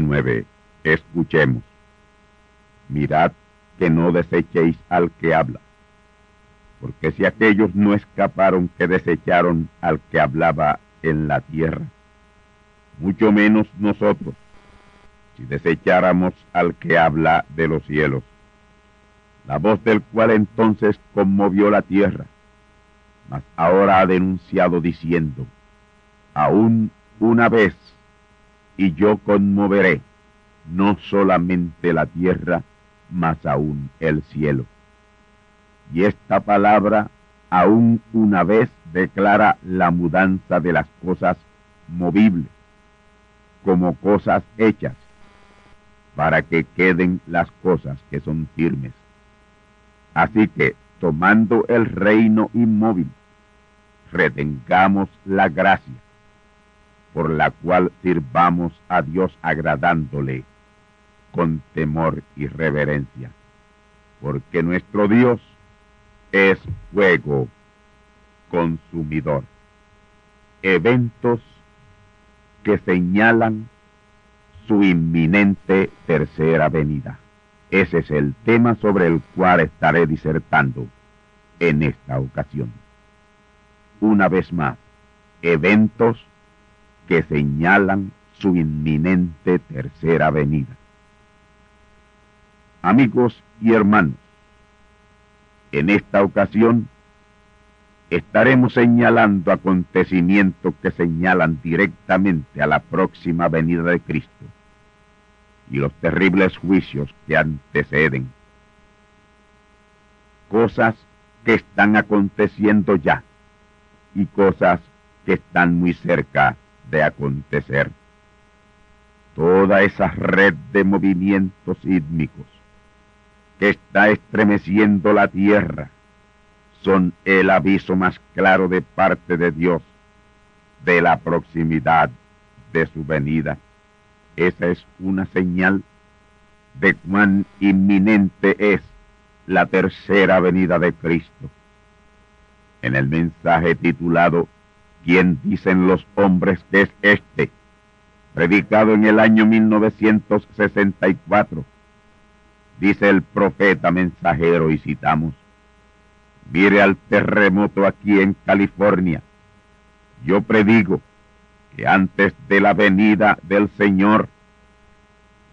29. Escuchemos. Mirad que no desechéis al que habla, porque si aquellos no escaparon que desecharon al que hablaba en la tierra, mucho menos nosotros, si desecháramos al que habla de los cielos, la voz del cual entonces conmovió la tierra, mas ahora ha denunciado diciendo, aún una vez, y yo conmoveré no solamente la tierra, mas aún el cielo. Y esta palabra, aún una vez, declara la mudanza de las cosas movibles, como cosas hechas, para que queden las cosas que son firmes. Así que, tomando el reino inmóvil, retengamos la gracia por la cual sirvamos a Dios agradándole con temor y reverencia, porque nuestro Dios es fuego consumidor. Eventos que señalan su inminente tercera venida. Ese es el tema sobre el cual estaré disertando en esta ocasión. Una vez más, eventos que señalan su inminente tercera venida. Amigos y hermanos, en esta ocasión estaremos señalando acontecimientos que señalan directamente a la próxima venida de Cristo y los terribles juicios que anteceden. Cosas que están aconteciendo ya y cosas que están muy cerca de acontecer. Toda esa red de movimientos sísmicos que está estremeciendo la tierra son el aviso más claro de parte de Dios de la proximidad de su venida. Esa es una señal de cuán inminente es la tercera venida de Cristo. En el mensaje titulado ¿Quién dicen los hombres que es este? Predicado en el año 1964. Dice el profeta mensajero y citamos, mire al terremoto aquí en California. Yo predigo que antes de la venida del Señor,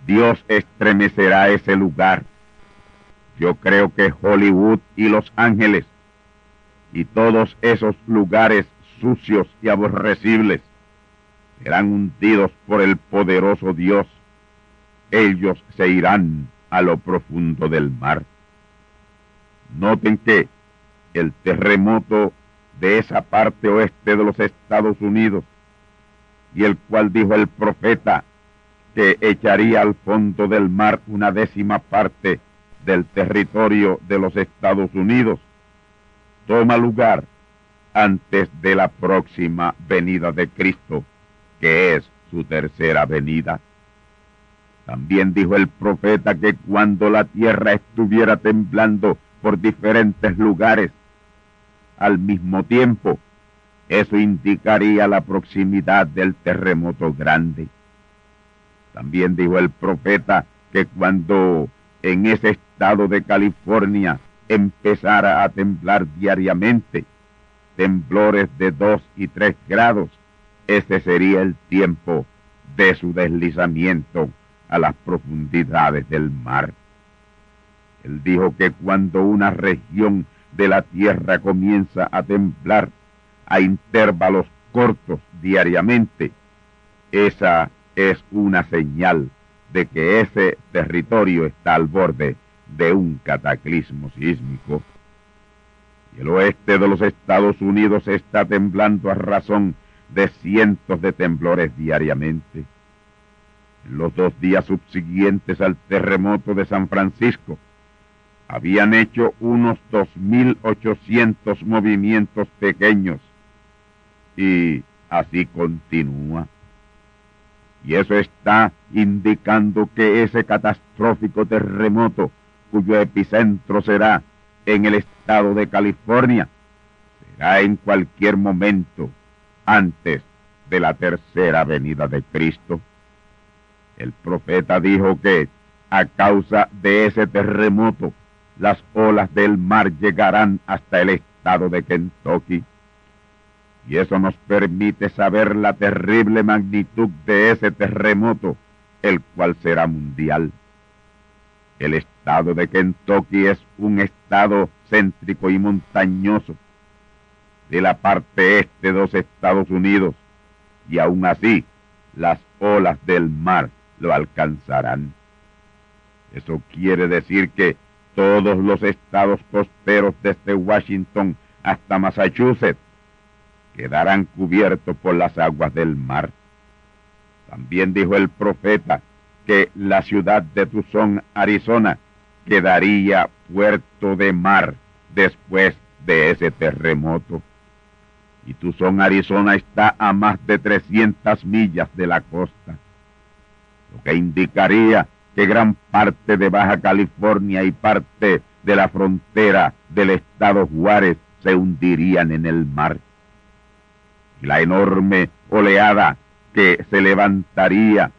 Dios estremecerá ese lugar. Yo creo que Hollywood y Los Ángeles y todos esos lugares sucios y aborrecibles serán hundidos por el poderoso Dios. Ellos se irán a lo profundo del mar. Noten que el terremoto de esa parte oeste de los Estados Unidos, y el cual dijo el profeta que echaría al fondo del mar una décima parte del territorio de los Estados Unidos, toma lugar antes de la próxima venida de Cristo, que es su tercera venida. También dijo el profeta que cuando la tierra estuviera temblando por diferentes lugares, al mismo tiempo, eso indicaría la proximidad del terremoto grande. También dijo el profeta que cuando en ese estado de California empezara a temblar diariamente, temblores de dos y tres grados, ese sería el tiempo de su deslizamiento a las profundidades del mar. Él dijo que cuando una región de la tierra comienza a temblar a intervalos cortos diariamente, esa es una señal de que ese territorio está al borde de un cataclismo sísmico. Y el oeste de los Estados Unidos está temblando a razón de cientos de temblores diariamente. En los dos días subsiguientes al terremoto de San Francisco, habían hecho unos 2.800 movimientos pequeños y así continúa. Y eso está indicando que ese catastrófico terremoto, cuyo epicentro será en el estado de California, será en cualquier momento antes de la tercera venida de Cristo. El profeta dijo que a causa de ese terremoto, las olas del mar llegarán hasta el estado de Kentucky. Y eso nos permite saber la terrible magnitud de ese terremoto, el cual será mundial. El estado de Kentucky es un estado céntrico y montañoso de la parte este de los Estados Unidos, y aún así las olas del mar lo alcanzarán. Eso quiere decir que todos los estados costeros desde Washington hasta Massachusetts quedarán cubiertos por las aguas del mar. También dijo el profeta que la ciudad de Tucson, Arizona, quedaría puerto de mar después de ese terremoto. Y Tucson, Arizona está a más de 300 millas de la costa, lo que indicaría que gran parte de Baja California y parte de la frontera del estado Juárez se hundirían en el mar. Y la enorme oleada que se levantaría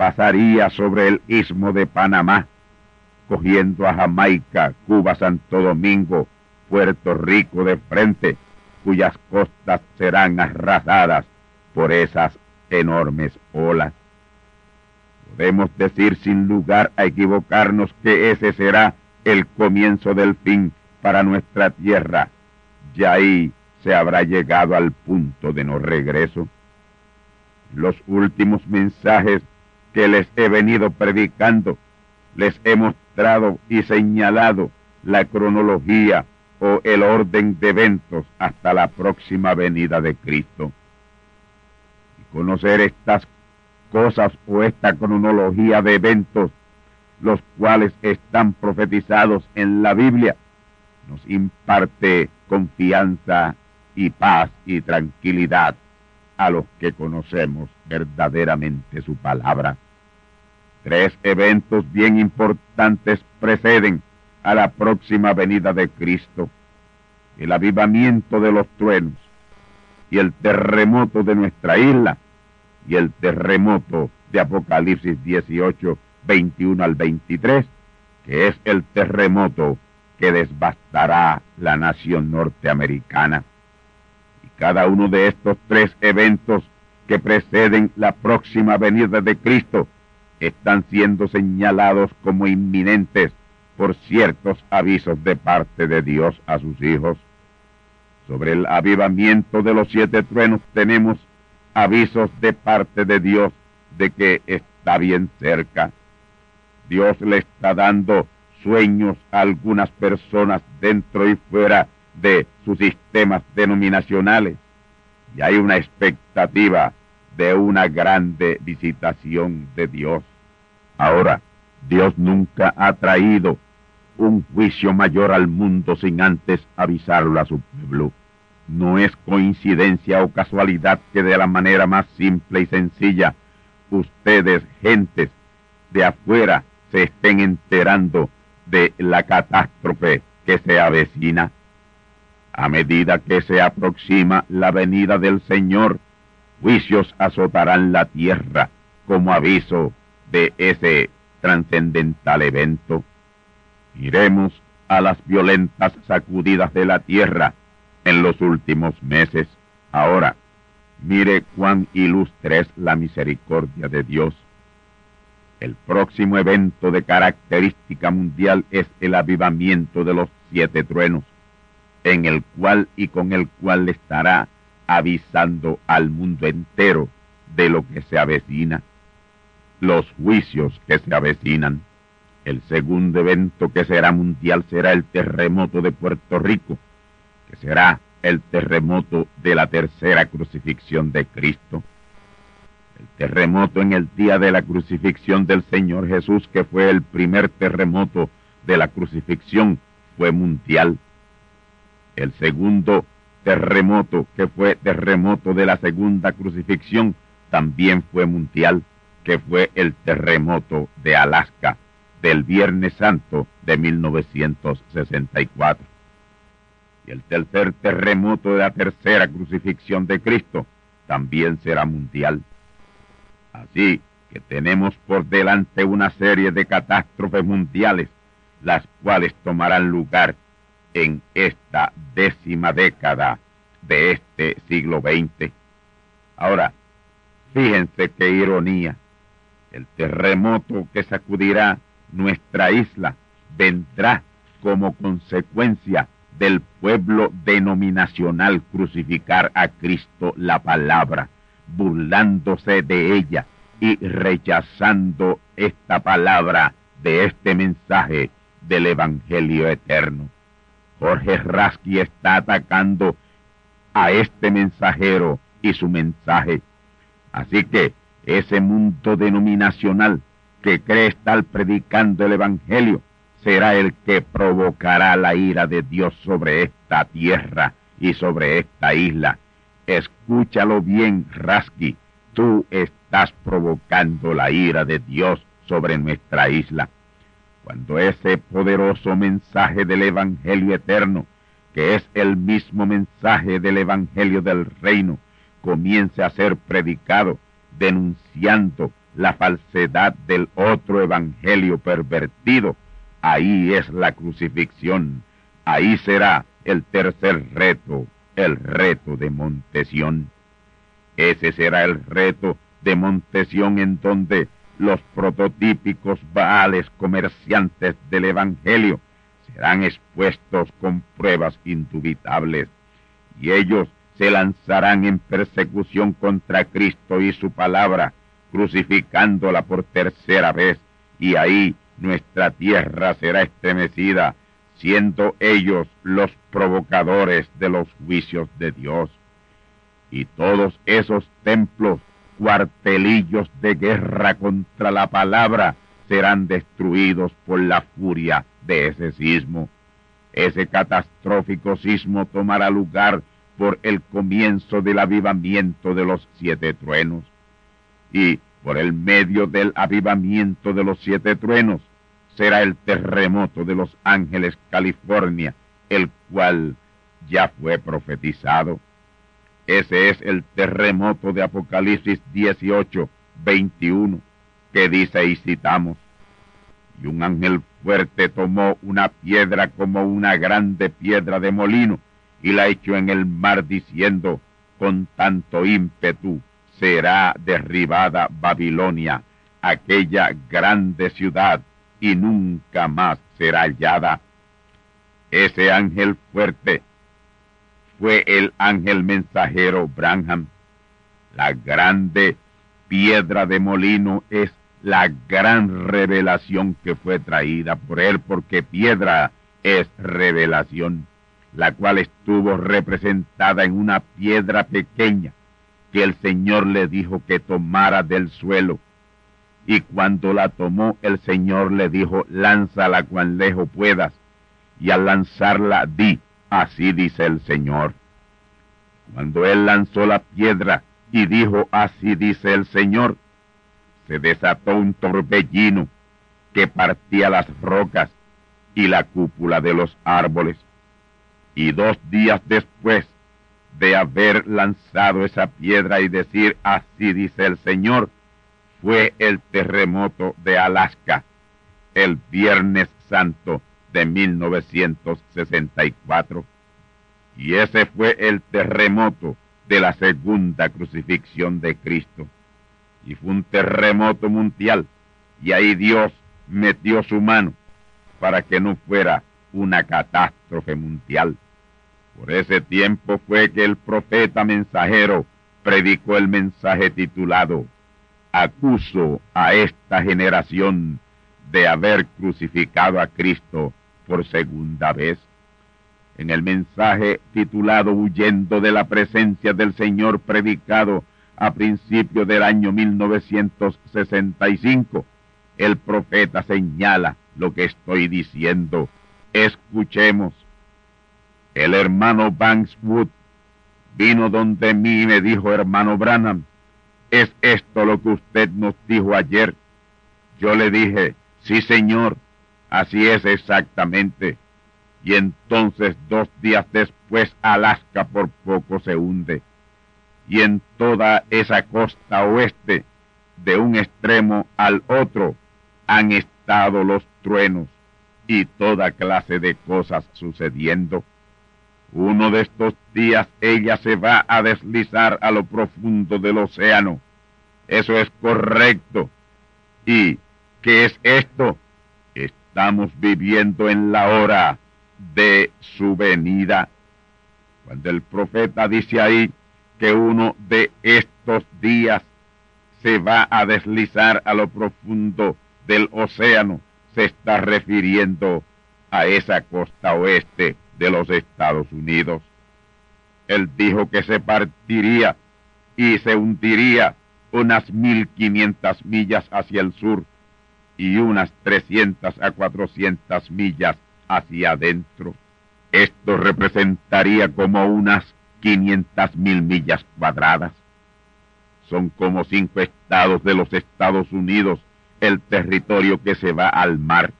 pasaría sobre el istmo de Panamá, cogiendo a Jamaica, Cuba, Santo Domingo, Puerto Rico de frente, cuyas costas serán arrasadas por esas enormes olas. Podemos decir sin lugar a equivocarnos que ese será el comienzo del fin para nuestra tierra. Ya ahí se habrá llegado al punto de no regreso. Los últimos mensajes que les he venido predicando, les he mostrado y señalado la cronología o el orden de eventos hasta la próxima venida de Cristo. Y conocer estas cosas o esta cronología de eventos, los cuales están profetizados en la Biblia, nos imparte confianza y paz y tranquilidad a los que conocemos verdaderamente su palabra. Tres eventos bien importantes preceden a la próxima venida de Cristo. El avivamiento de los truenos y el terremoto de nuestra isla y el terremoto de Apocalipsis 18, 21 al 23, que es el terremoto que desbastará la nación norteamericana. Cada uno de estos tres eventos que preceden la próxima venida de Cristo están siendo señalados como inminentes por ciertos avisos de parte de Dios a sus hijos. Sobre el avivamiento de los siete truenos tenemos avisos de parte de Dios de que está bien cerca. Dios le está dando sueños a algunas personas dentro y fuera de sus sistemas denominacionales y hay una expectativa de una grande visitación de Dios. Ahora, Dios nunca ha traído un juicio mayor al mundo sin antes avisarlo a su pueblo. No es coincidencia o casualidad que de la manera más simple y sencilla ustedes, gentes de afuera, se estén enterando de la catástrofe que se avecina. A medida que se aproxima la venida del Señor, juicios azotarán la tierra como aviso de ese trascendental evento. Miremos a las violentas sacudidas de la tierra en los últimos meses. Ahora, mire cuán ilustre es la misericordia de Dios. El próximo evento de característica mundial es el avivamiento de los siete truenos, en el cual y con el cual estará avisando al mundo entero de lo que se avecina, los juicios que se avecinan. El segundo evento que será mundial será el terremoto de Puerto Rico, que será el terremoto de la tercera crucifixión de Cristo. El terremoto en el día de la crucifixión del Señor Jesús, que fue el primer terremoto de la crucifixión, fue mundial. El segundo terremoto, que fue terremoto de la segunda crucifixión, también fue mundial, que fue el terremoto de Alaska del Viernes Santo de 1964. Y el tercer terremoto de la tercera crucifixión de Cristo también será mundial. Así que tenemos por delante una serie de catástrofes mundiales, las cuales tomarán lugar en esta décima década de este siglo XX. Ahora, fíjense qué ironía. El terremoto que sacudirá nuestra isla vendrá como consecuencia del pueblo denominacional crucificar a Cristo la palabra, burlándose de ella y rechazando esta palabra de este mensaje del Evangelio eterno. Jorge Rasky está atacando a este mensajero y su mensaje. Así que ese mundo denominacional que cree estar predicando el Evangelio será el que provocará la ira de Dios sobre esta tierra y sobre esta isla. Escúchalo bien, Rasky. Tú estás provocando la ira de Dios sobre nuestra isla. Cuando ese poderoso mensaje del Evangelio eterno, que es el mismo mensaje del Evangelio del reino, comience a ser predicado, denunciando la falsedad del otro Evangelio pervertido, ahí es la crucifixión, ahí será el tercer reto, el reto de Montesión. Ese será el reto de Montesión en donde los prototípicos baales comerciantes del Evangelio serán expuestos con pruebas indubitables y ellos se lanzarán en persecución contra Cristo y su palabra, crucificándola por tercera vez, y ahí nuestra tierra será estremecida, siendo ellos los provocadores de los juicios de Dios. Y todos esos templos, cuartelillos de guerra contra la palabra, serán destruidos por la furia de ese sismo. Ese catastrófico sismo tomará lugar por el comienzo del avivamiento de los siete truenos. Y por el medio del avivamiento de los siete truenos será el terremoto de los ángeles California, el cual ya fue profetizado. Ese es el terremoto de Apocalipsis 18, 21, que dice y citamos, y un ángel fuerte tomó una piedra como una grande piedra de molino y la echó en el mar diciendo, con tanto ímpetu será derribada Babilonia, aquella grande ciudad, y nunca más será hallada. Ese ángel fuerte fue el ángel mensajero Branham. La grande piedra de molino es la gran revelación que fue traída por él, porque piedra es revelación, la cual estuvo representada en una piedra pequeña que el Señor le dijo que tomara del suelo. Y cuando la tomó, el Señor le dijo, lánzala cuan lejos puedas. Y al lanzarla, di, así dice el Señor. Cuando él lanzó la piedra y dijo, así dice el Señor, se desató un torbellino que partía las rocas y la cúpula de los árboles. Y dos días después de haber lanzado esa piedra y decir, así dice el Señor, fue el terremoto de Alaska, el Viernes Santo de 1964. Y ese fue el terremoto de la segunda crucifixión de Cristo y fue un terremoto mundial y ahí Dios metió su mano para que no fuera una catástrofe mundial. Por ese tiempo fue que el profeta mensajero predicó el mensaje titulado Acuso a esta generación de haber crucificado a Cristo por segunda vez. En el mensaje titulado Huyendo de la presencia del Señor predicado a principios del año 1965, el profeta señala lo que estoy diciendo. Escuchemos. El hermano Bankswood vino donde mí me dijo, hermano Branham, ¿es esto lo que usted nos dijo ayer? Yo le dije, sí señor, así es exactamente. Y entonces dos días después Alaska por poco se hunde y en toda esa costa oeste, de un extremo al otro, han estado los truenos y toda clase de cosas sucediendo. Uno de estos días ella se va a deslizar a lo profundo del océano. Eso es correcto. ¿Y qué es esto? Estamos viviendo en la hora de su venida. Cuando el profeta dice ahí, que uno de estos días se va a deslizar a lo profundo del océano, se está refiriendo a esa costa oeste de los Estados Unidos. Él dijo que se partiría y se hundiría unas 1500 millas hacia el sur y unas 300 a 400 millas hacia adentro. Esto representaría como unas 500 mil millas cuadradas. Son como cinco estados de los Estados Unidos el territorio que se va al mar.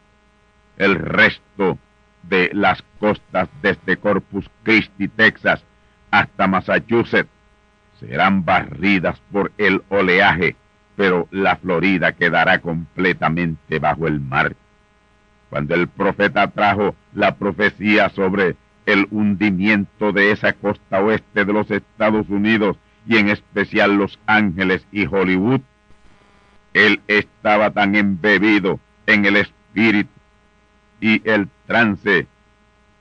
El resto de las costas desde Corpus Christi, Texas, hasta Massachusetts, serán barridas por el oleaje, pero la Florida quedará completamente bajo el mar. Cuando el profeta trajo la profecía sobre el hundimiento de esa costa oeste de los Estados Unidos y en especial Los Ángeles y Hollywood, él estaba tan embebido en el espíritu y el trance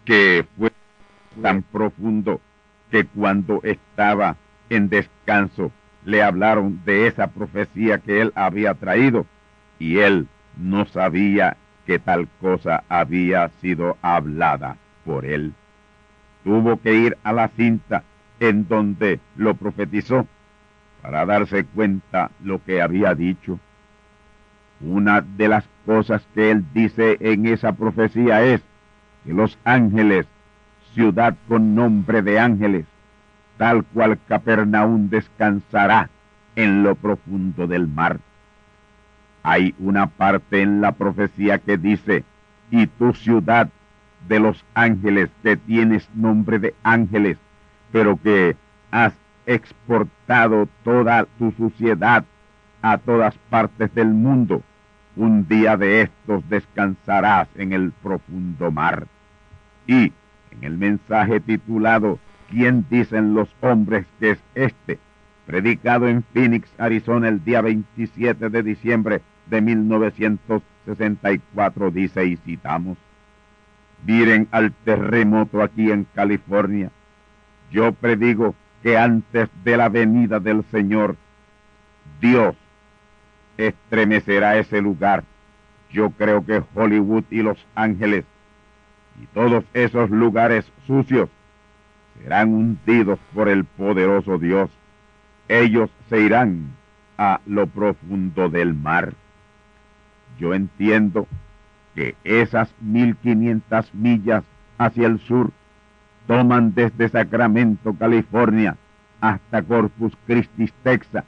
que fue tan profundo que cuando estaba en descanso le hablaron de esa profecía que él había traído y él no sabía que tal cosa había sido hablada por él tuvo que ir a la cinta en donde lo profetizó para darse cuenta lo que había dicho. Una de las cosas que él dice en esa profecía es que los ángeles, ciudad con nombre de ángeles, tal cual Capernaum descansará en lo profundo del mar. Hay una parte en la profecía que dice, y tu ciudad de los ángeles, que tienes nombre de ángeles, pero que has exportado toda tu suciedad a todas partes del mundo. Un día de estos descansarás en el profundo mar. Y en el mensaje titulado ¿Quién dicen los hombres que es este? predicado en Phoenix, Arizona, el día 27 de diciembre de 1964, dice y citamos, miren al terremoto aquí en California. Yo predigo que antes de la venida del Señor, Dios estremecerá ese lugar. Yo creo que Hollywood y Los Ángeles y todos esos lugares sucios serán hundidos por el poderoso Dios. Ellos se irán a lo profundo del mar. Yo entiendo que esas 1500 millas hacia el sur toman desde Sacramento, California, hasta Corpus Christi, Texas.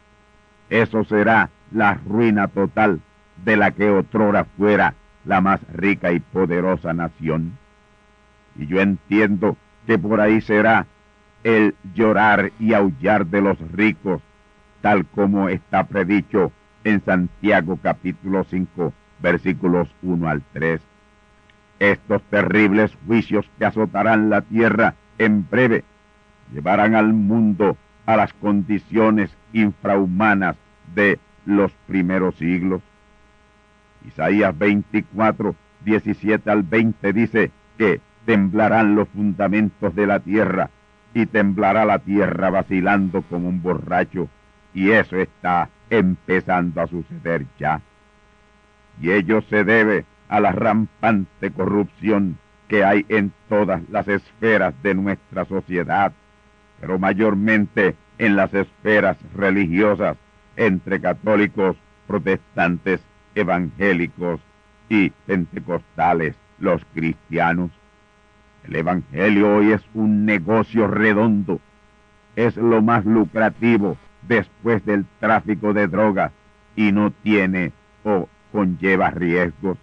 Eso será la ruina total de la que otrora fuera la más rica y poderosa nación. Y yo entiendo que por ahí será el llorar y aullar de los ricos, tal como está predicho en Santiago capítulo 5, versículos 1 al 3. Estos terribles juicios que azotarán la tierra en breve llevarán al mundo a las condiciones infrahumanas de los primeros siglos. Isaías 24, 17 al 20 dice que temblarán los fundamentos de la tierra y temblará la tierra vacilando como un borracho y eso está empezando a suceder ya. Y ello se debe a la rampante corrupción que hay en todas las esferas de nuestra sociedad, pero mayormente en las esferas religiosas entre católicos, protestantes, evangélicos y pentecostales, los cristianos. El Evangelio hoy es un negocio redondo, es lo más lucrativo después del tráfico de drogas y no tiene o conlleva riesgos.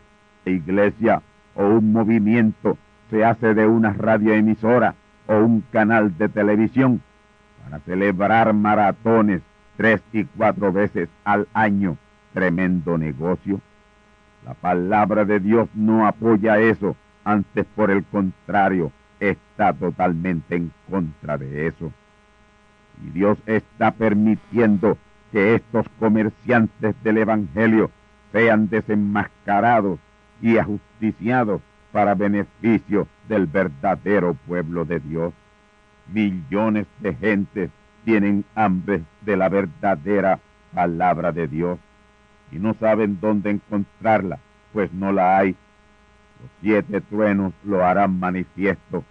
La iglesia o un movimiento se hace de una radioemisora o un canal de televisión para celebrar maratones tres y cuatro veces al año. Tremendo negocio. La palabra de Dios no apoya eso, antes por el contrario, está totalmente en contra de eso. Y Dios está permitiendo que estos comerciantes del Evangelio sean desenmascarados y ajusticiados para beneficio del verdadero pueblo de Dios. Millones de gentes tienen hambre de la verdadera palabra de Dios y no saben dónde encontrarla, pues no la hay. Los siete truenos lo harán manifiesto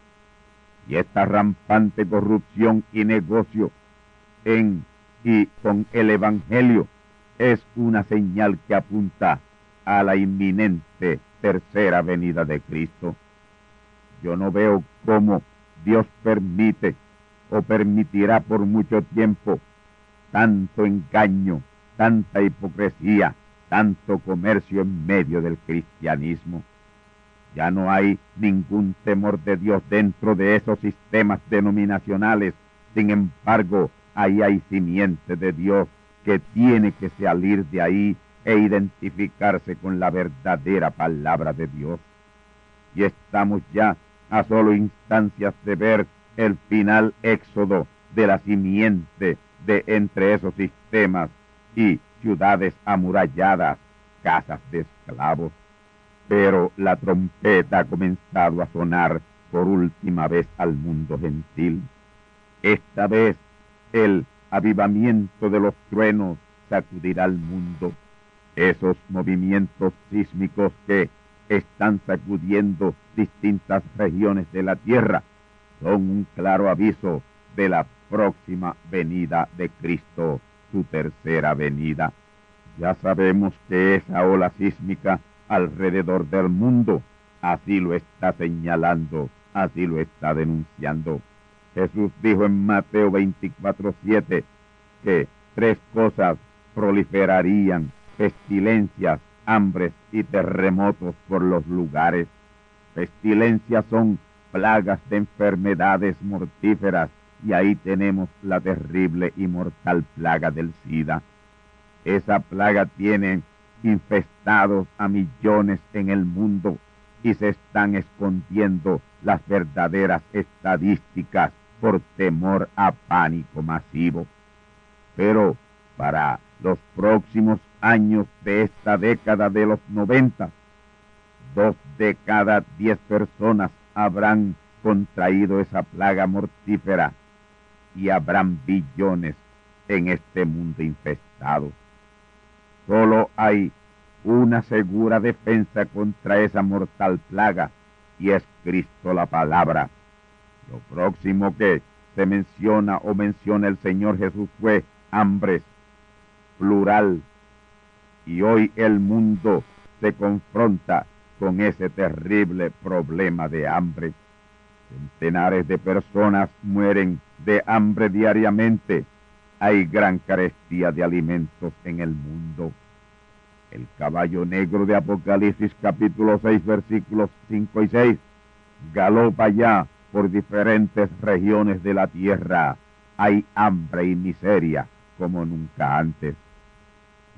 y esta rampante corrupción y negocio en y con el Evangelio es una señal que apunta a la inminente tercera venida de Cristo. Yo no veo cómo Dios permite o permitirá por mucho tiempo tanto engaño, tanta hipocresía, tanto comercio en medio del cristianismo. Ya no hay ningún temor de Dios dentro de esos sistemas denominacionales. Sin embargo, ahí hay simiente de Dios que tiene que salir de ahí e identificarse con la verdadera palabra de Dios. Y estamos ya a solo instancias de ver el final éxodo de la simiente de entre esos sistemas y ciudades amuralladas, casas de esclavos pero la trompeta ha comenzado a sonar por última vez al mundo gentil. Esta vez el avivamiento de los truenos sacudirá al mundo. Esos movimientos sísmicos que están sacudiendo distintas regiones de la tierra son un claro aviso de la próxima venida de Cristo, su tercera venida. Ya sabemos que esa ola sísmica alrededor del mundo. Así lo está señalando, así lo está denunciando. Jesús dijo en Mateo 24:7 que tres cosas proliferarían, pestilencias, hambres y terremotos por los lugares. Pestilencias son plagas de enfermedades mortíferas y ahí tenemos la terrible y mortal plaga del SIDA. Esa plaga tiene infestados a millones en el mundo y se están escondiendo las verdaderas estadísticas por temor a pánico masivo. Pero para los próximos años de esta década de los 90, dos de cada diez personas habrán contraído esa plaga mortífera y habrán billones en este mundo infestado. Solo hay una segura defensa contra esa mortal plaga, y es Cristo la palabra. Lo próximo que se menciona o menciona el Señor Jesús fue hambre, plural, y hoy el mundo se confronta con ese terrible problema de hambre. Centenares de personas mueren de hambre diariamente. Hay gran carestía de alimentos en el mundo. El caballo negro de Apocalipsis capítulo 6 versículos 5 y 6 galopa ya por diferentes regiones de la tierra. Hay hambre y miseria como nunca antes.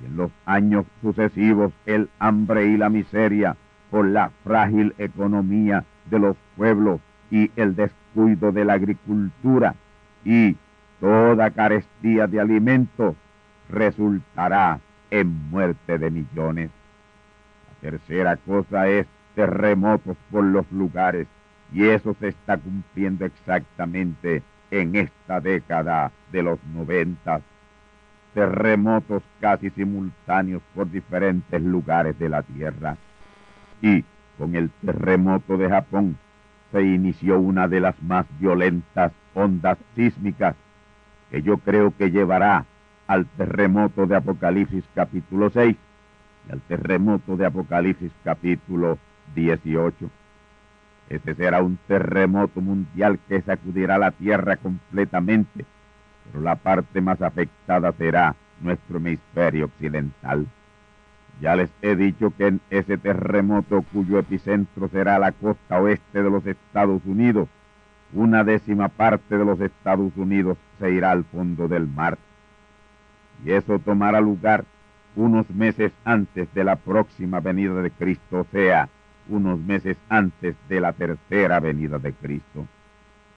Y en los años sucesivos el hambre y la miseria por la frágil economía de los pueblos y el descuido de la agricultura y toda carestía de alimentos resultará en muerte de millones. La tercera cosa es terremotos por los lugares y eso se está cumpliendo exactamente en esta década de los noventas. Terremotos casi simultáneos por diferentes lugares de la Tierra. Y con el terremoto de Japón se inició una de las más violentas ondas sísmicas que yo creo que llevará al terremoto de Apocalipsis capítulo 6 y al terremoto de Apocalipsis capítulo 18. Ese será un terremoto mundial que sacudirá la tierra completamente, pero la parte más afectada será nuestro hemisferio occidental. Ya les he dicho que en ese terremoto cuyo epicentro será la costa oeste de los Estados Unidos, una décima parte de los Estados Unidos se irá al fondo del mar. Y eso tomará lugar unos meses antes de la próxima venida de Cristo, o sea, unos meses antes de la tercera venida de Cristo.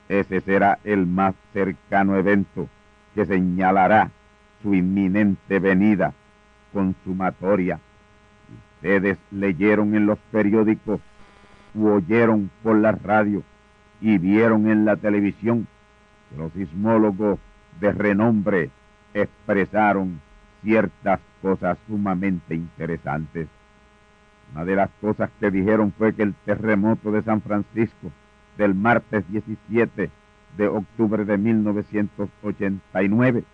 Ese será el más cercano evento que señalará su inminente venida consumatoria. Ustedes leyeron en los periódicos u oyeron por la radio y vieron en la televisión los sismólogos de renombre expresaron ciertas cosas sumamente interesantes. Una de las cosas que dijeron fue que el terremoto de San Francisco del martes 17 de octubre de 1989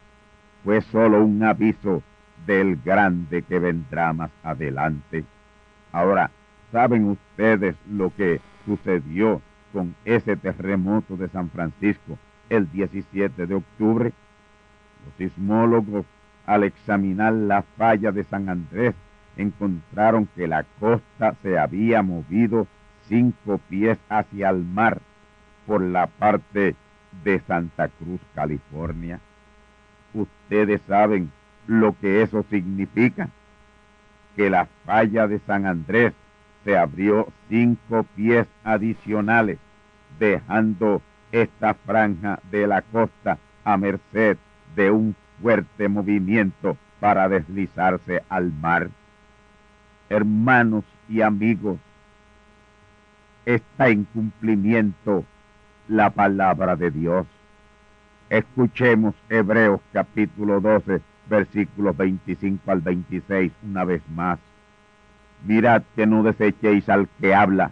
fue solo un aviso del grande que vendrá más adelante. Ahora, ¿saben ustedes lo que sucedió con ese terremoto de San Francisco el 17 de octubre? Los sismólogos, al examinar la falla de San Andrés encontraron que la costa se había movido cinco pies hacia el mar por la parte de Santa Cruz, California. Ustedes saben lo que eso significa, que la falla de San Andrés se abrió cinco pies adicionales, dejando esta franja de la costa a merced de un fuerte movimiento para deslizarse al mar hermanos y amigos, está en cumplimiento la palabra de Dios. Escuchemos Hebreos capítulo 12, versículos 25 al 26 una vez más. Mirad que no desechéis al que habla,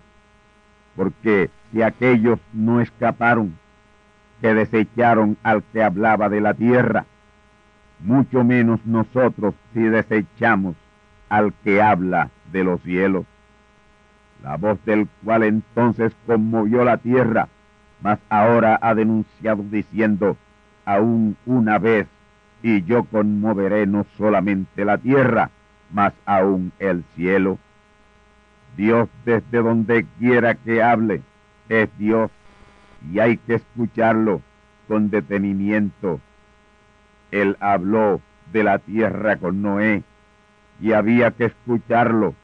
porque si aquellos no escaparon, que desecharon al que hablaba de la tierra, mucho menos nosotros si desechamos al que habla de los cielos, la voz del cual entonces conmovió la tierra, mas ahora ha denunciado diciendo, aún una vez, y yo conmoveré no solamente la tierra, mas aún el cielo. Dios desde donde quiera que hable es Dios y hay que escucharlo con detenimiento. Él habló de la tierra con Noé y había que escucharlo.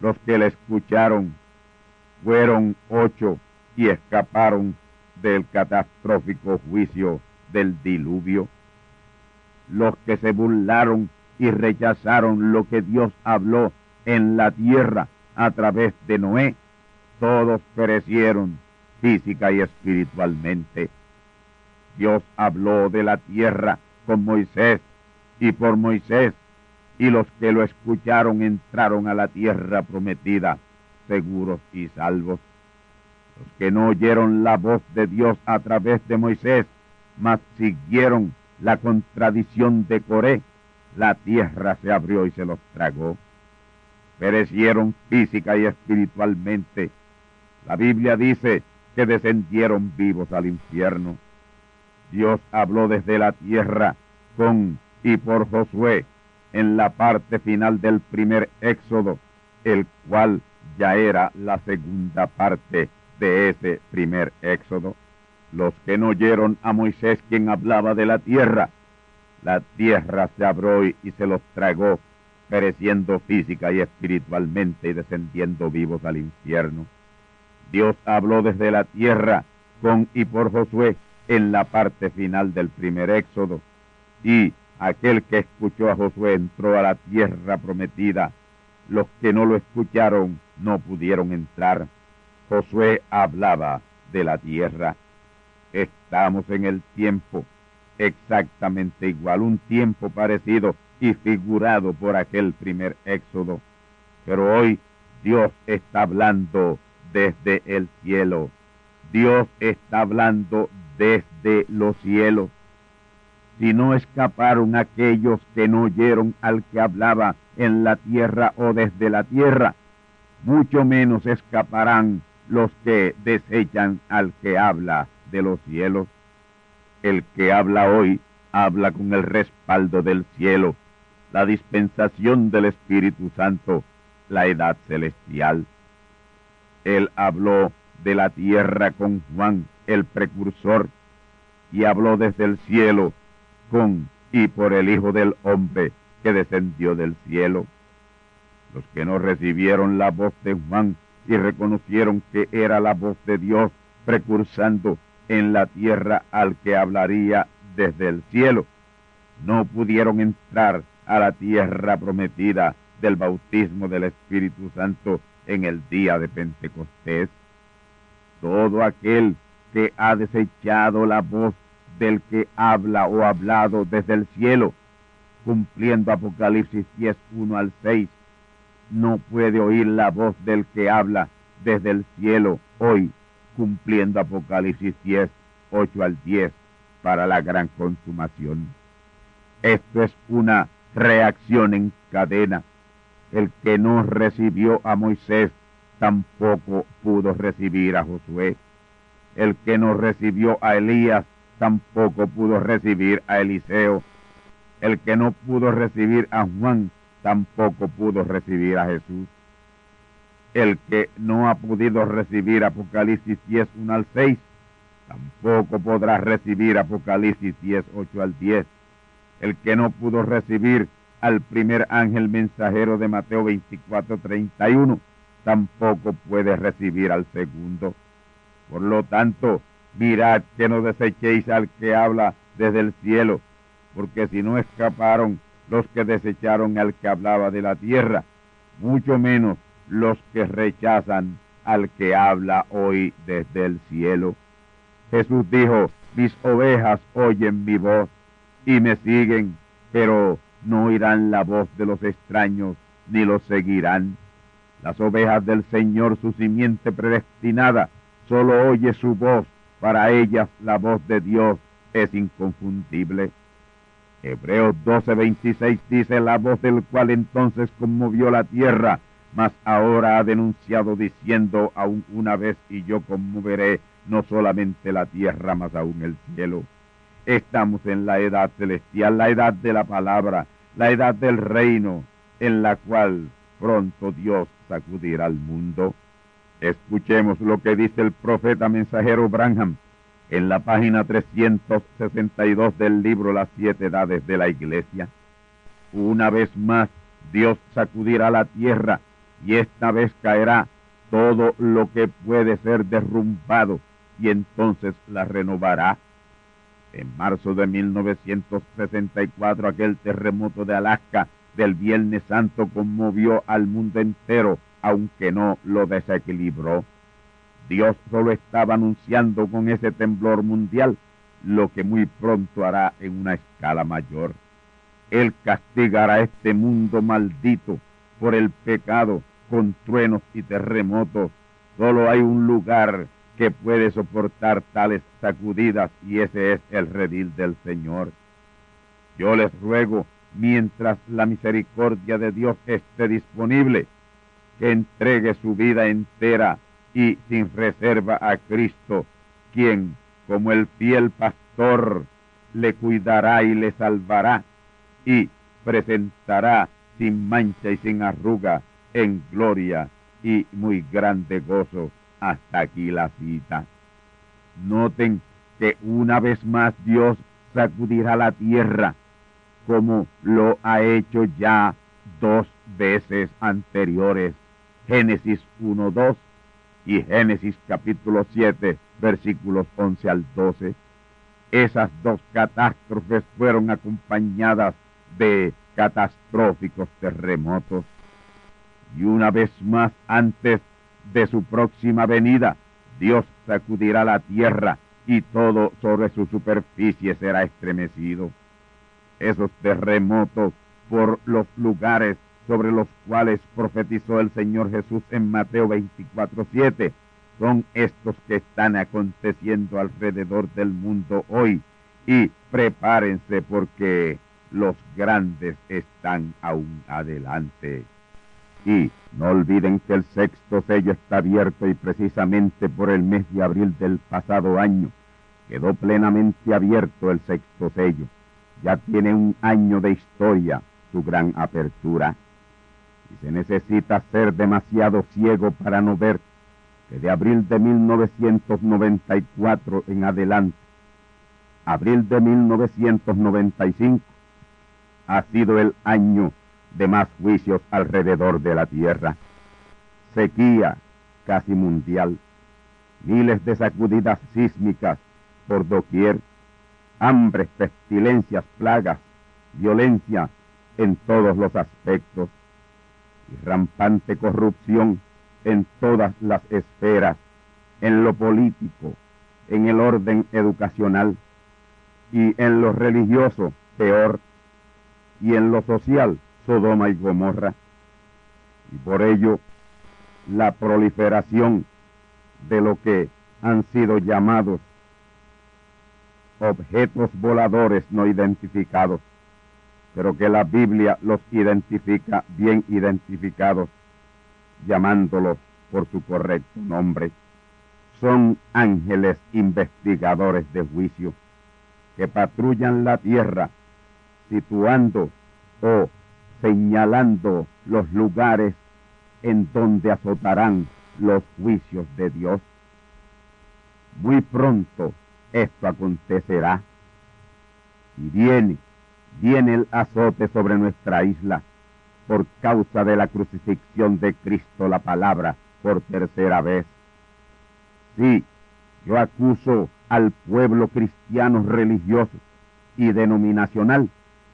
Los que le escucharon fueron ocho y escaparon del catastrófico juicio del diluvio. Los que se burlaron y rechazaron lo que Dios habló en la tierra a través de Noé, todos perecieron física y espiritualmente. Dios habló de la tierra con Moisés y por Moisés y los que lo escucharon entraron a la tierra prometida, seguros y salvos. Los que no oyeron la voz de Dios a través de Moisés, mas siguieron la contradicción de Coré, la tierra se abrió y se los tragó. Perecieron física y espiritualmente. La Biblia dice que descendieron vivos al infierno. Dios habló desde la tierra con y por Josué en la parte final del primer éxodo, el cual ya era la segunda parte de ese primer éxodo. Los que no oyeron a Moisés quien hablaba de la tierra, la tierra se abrió y se los tragó, pereciendo física y espiritualmente y descendiendo vivos al infierno. Dios habló desde la tierra con y por Josué en la parte final del primer éxodo, y aquel que escuchó a Josué entró a la tierra prometida. Los que no lo escucharon no pudieron entrar. Josué hablaba de la tierra. Estamos en el tiempo exactamente igual, un tiempo parecido y figurado por aquel primer éxodo. Pero hoy Dios está hablando desde el cielo. Dios está hablando desde los cielos. Si no escaparon aquellos que no oyeron al que hablaba en la tierra o desde la tierra, mucho menos escaparán los que desechan al que habla de los cielos. El que habla hoy habla con el respaldo del cielo, la dispensación del Espíritu Santo, la edad celestial. Él habló de la tierra con Juan, el precursor, y habló desde el cielo con y por el Hijo del Hombre que descendió del cielo. Los que no recibieron la voz de Juan y reconocieron que era la voz de Dios precursando en la tierra al que hablaría desde el cielo. No pudieron entrar a la tierra prometida del bautismo del Espíritu Santo en el día de Pentecostés. Todo aquel que ha desechado la voz del que habla o hablado desde el cielo, cumpliendo Apocalipsis 10, 1 al 6, no puede oír la voz del que habla desde el cielo hoy cumpliendo Apocalipsis 10, 8 al 10, para la gran consumación. Esto es una reacción en cadena. El que no recibió a Moisés tampoco pudo recibir a Josué. El que no recibió a Elías tampoco pudo recibir a Eliseo. El que no pudo recibir a Juan tampoco pudo recibir a Jesús el que no ha podido recibir Apocalipsis 10, 1 al 6, tampoco podrá recibir Apocalipsis 10, 8 al 10. El que no pudo recibir al primer ángel mensajero de Mateo 24, 31, tampoco puede recibir al segundo. Por lo tanto, mirad que no desechéis al que habla desde el cielo, porque si no escaparon los que desecharon al que hablaba de la tierra, mucho menos los que rechazan al que habla hoy desde el cielo. Jesús dijo, mis ovejas oyen mi voz y me siguen, pero no oirán la voz de los extraños ni los seguirán. Las ovejas del Señor, su simiente predestinada, solo oye su voz, para ellas la voz de Dios es inconfundible. Hebreos 12:26 dice la voz del cual entonces conmovió la tierra mas ahora ha denunciado diciendo aún una vez y yo conmoveré no solamente la tierra, mas aún el cielo. Estamos en la edad celestial, la edad de la palabra, la edad del reino, en la cual pronto Dios sacudirá al mundo. Escuchemos lo que dice el profeta mensajero Branham en la página 362 del libro Las siete edades de la iglesia. Una vez más, Dios sacudirá la tierra y esta vez caerá todo lo que puede ser derrumbado y entonces la renovará. En marzo de 1964 aquel terremoto de Alaska del Viernes Santo conmovió al mundo entero, aunque no lo desequilibró. Dios solo estaba anunciando con ese temblor mundial lo que muy pronto hará en una escala mayor. Él castigará este mundo maldito por el pecado con truenos y terremotos. Solo hay un lugar que puede soportar tales sacudidas y ese es el redil del Señor. Yo les ruego, mientras la misericordia de Dios esté disponible, que entregue su vida entera y sin reserva a Cristo, quien, como el fiel pastor, le cuidará y le salvará y presentará sin mancha y sin arruga en gloria y muy grande gozo hasta aquí la cita. Noten que una vez más Dios sacudirá la tierra como lo ha hecho ya dos veces anteriores. Génesis 1.2 y Génesis capítulo 7 versículos 11 al 12. Esas dos catástrofes fueron acompañadas de catastróficos terremotos. Y una vez más antes de su próxima venida, Dios sacudirá la tierra y todo sobre su superficie será estremecido. Esos terremotos por los lugares sobre los cuales profetizó el Señor Jesús en Mateo 24:7 son estos que están aconteciendo alrededor del mundo hoy. Y prepárense porque los grandes están aún adelante. Y no olviden que el sexto sello está abierto y precisamente por el mes de abril del pasado año quedó plenamente abierto el sexto sello. Ya tiene un año de historia su gran apertura. Y se necesita ser demasiado ciego para no ver que de abril de 1994 en adelante, abril de 1995, ha sido el año de más juicios alrededor de la tierra. Sequía casi mundial, miles de sacudidas sísmicas por doquier, hambre, pestilencias, plagas, violencia en todos los aspectos. Y rampante corrupción en todas las esferas, en lo político, en el orden educacional y en lo religioso, peor, y en lo social, Sodoma y Gomorra. Y por ello, la proliferación de lo que han sido llamados objetos voladores no identificados, pero que la Biblia los identifica bien identificados, llamándolos por su correcto nombre. Son ángeles investigadores de juicio que patrullan la tierra, situando o señalando los lugares en donde azotarán los juicios de Dios. Muy pronto esto acontecerá. Y viene, viene el azote sobre nuestra isla por causa de la crucifixión de Cristo la palabra por tercera vez. Sí, yo acuso al pueblo cristiano religioso y denominacional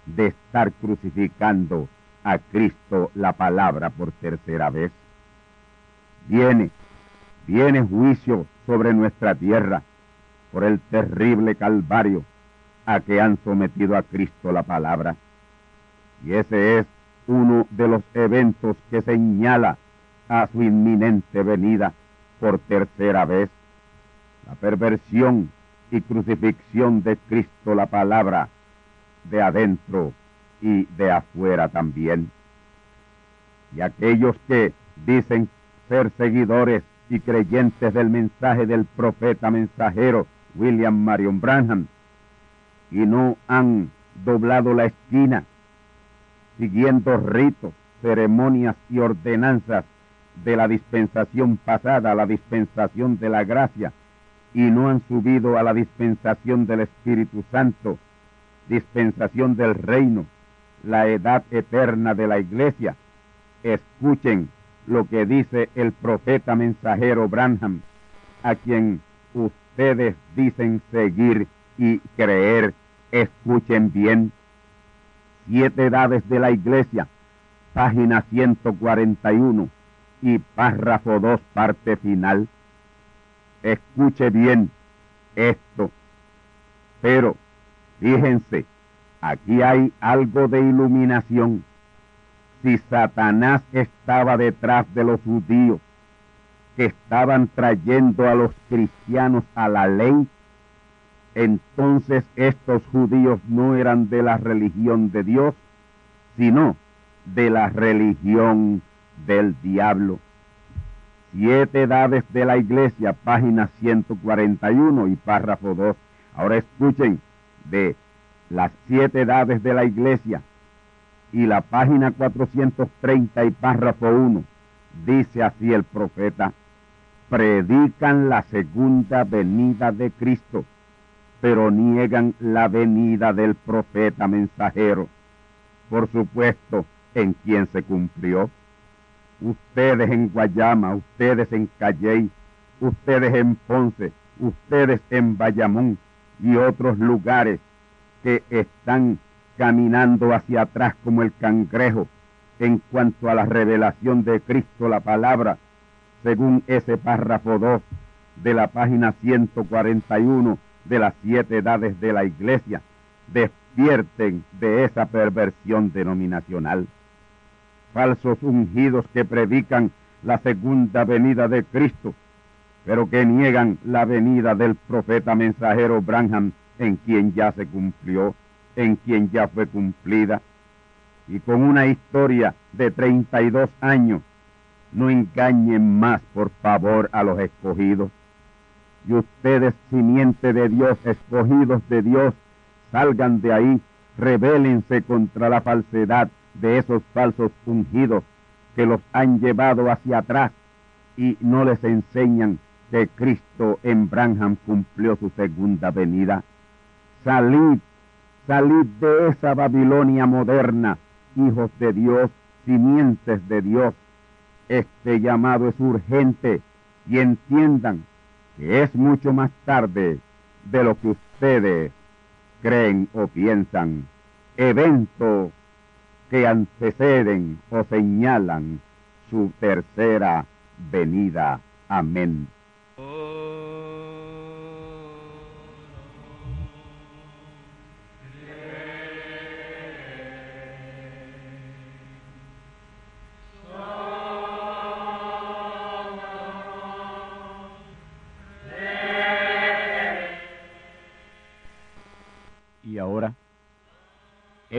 de estar crucificando a Cristo la palabra por tercera vez. Viene, viene juicio sobre nuestra tierra por el terrible calvario a que han sometido a Cristo la palabra. Y ese es uno de los eventos que señala a su inminente venida por tercera vez. La perversión y crucifixión de Cristo la palabra de adentro y de afuera también. Y aquellos que dicen ser seguidores y creyentes del mensaje del profeta mensajero William Marion Branham y no han doblado la esquina siguiendo ritos, ceremonias y ordenanzas de la dispensación pasada la dispensación de la gracia y no han subido a la dispensación del Espíritu Santo, dispensación del reino, la edad eterna de la iglesia. Escuchen lo que dice el profeta mensajero Branham, a quien ustedes dicen seguir y creer. Escuchen bien. Siete edades de la iglesia, página 141 y párrafo 2, parte final. Escuche bien esto. Pero, fíjense, Aquí hay algo de iluminación. Si Satanás estaba detrás de los judíos que estaban trayendo a los cristianos a la ley, entonces estos judíos no eran de la religión de Dios, sino de la religión del diablo. Siete edades de la iglesia, página 141 y párrafo 2. Ahora escuchen de las siete edades de la iglesia y la página 430 y párrafo 1. Dice así el profeta, predican la segunda venida de Cristo, pero niegan la venida del profeta mensajero. Por supuesto, en quien se cumplió ustedes en Guayama, ustedes en Calley, ustedes en Ponce, ustedes en Bayamón y otros lugares que están caminando hacia atrás como el cangrejo en cuanto a la revelación de Cristo, la palabra, según ese párrafo 2 de la página 141 de las siete edades de la iglesia, despierten de esa perversión denominacional. Falsos ungidos que predican la segunda venida de Cristo, pero que niegan la venida del profeta mensajero Branham, en quien ya se cumplió, en quien ya fue cumplida, y con una historia de 32 años, no engañen más, por favor, a los escogidos. Y ustedes, simiente de Dios, escogidos de Dios, salgan de ahí, rebélense contra la falsedad de esos falsos ungidos que los han llevado hacia atrás y no les enseñan que Cristo en Branham cumplió su segunda venida. Salid, salid de esa Babilonia moderna, hijos de Dios, simientes de Dios. Este llamado es urgente y entiendan que es mucho más tarde de lo que ustedes creen o piensan. Evento que anteceden o señalan su tercera venida. Amén. Y